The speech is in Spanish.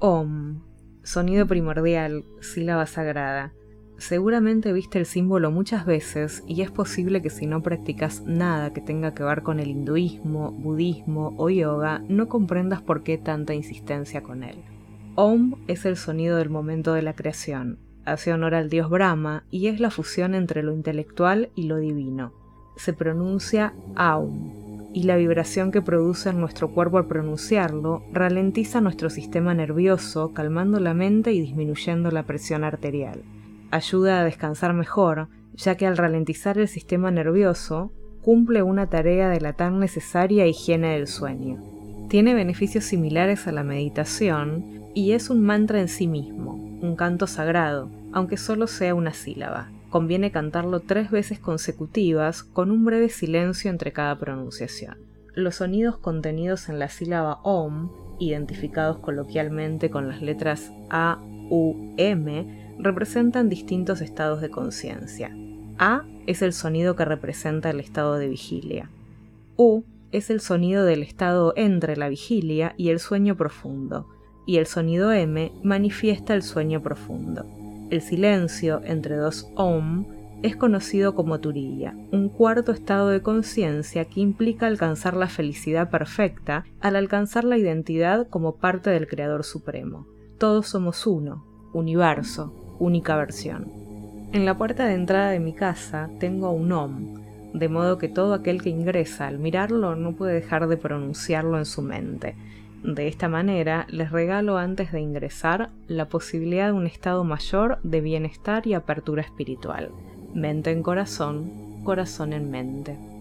Om, sonido primordial, sílaba sagrada. Seguramente viste el símbolo muchas veces y es posible que si no practicas nada que tenga que ver con el hinduismo, budismo o yoga, no comprendas por qué tanta insistencia con él. Om es el sonido del momento de la creación, hace honor al dios Brahma y es la fusión entre lo intelectual y lo divino. Se pronuncia Aum, y la vibración que produce en nuestro cuerpo al pronunciarlo ralentiza nuestro sistema nervioso, calmando la mente y disminuyendo la presión arterial. Ayuda a descansar mejor, ya que al ralentizar el sistema nervioso, cumple una tarea de la tan necesaria higiene del sueño. Tiene beneficios similares a la meditación y es un mantra en sí mismo, un canto sagrado, aunque solo sea una sílaba. Conviene cantarlo tres veces consecutivas con un breve silencio entre cada pronunciación. Los sonidos contenidos en la sílaba OM, identificados coloquialmente con las letras A, U, M, representan distintos estados de conciencia. A es el sonido que representa el estado de vigilia. U es el sonido del estado entre la vigilia y el sueño profundo y el sonido M manifiesta el sueño profundo. El silencio entre dos OM es conocido como Turiya, un cuarto estado de conciencia que implica alcanzar la felicidad perfecta al alcanzar la identidad como parte del Creador Supremo. Todos somos uno, universo, única versión. En la puerta de entrada de mi casa tengo un OM, de modo que todo aquel que ingresa al mirarlo no puede dejar de pronunciarlo en su mente de esta manera, les regalo antes de ingresar la posibilidad de un estado mayor de bienestar y apertura espiritual. Mente en corazón, corazón en mente.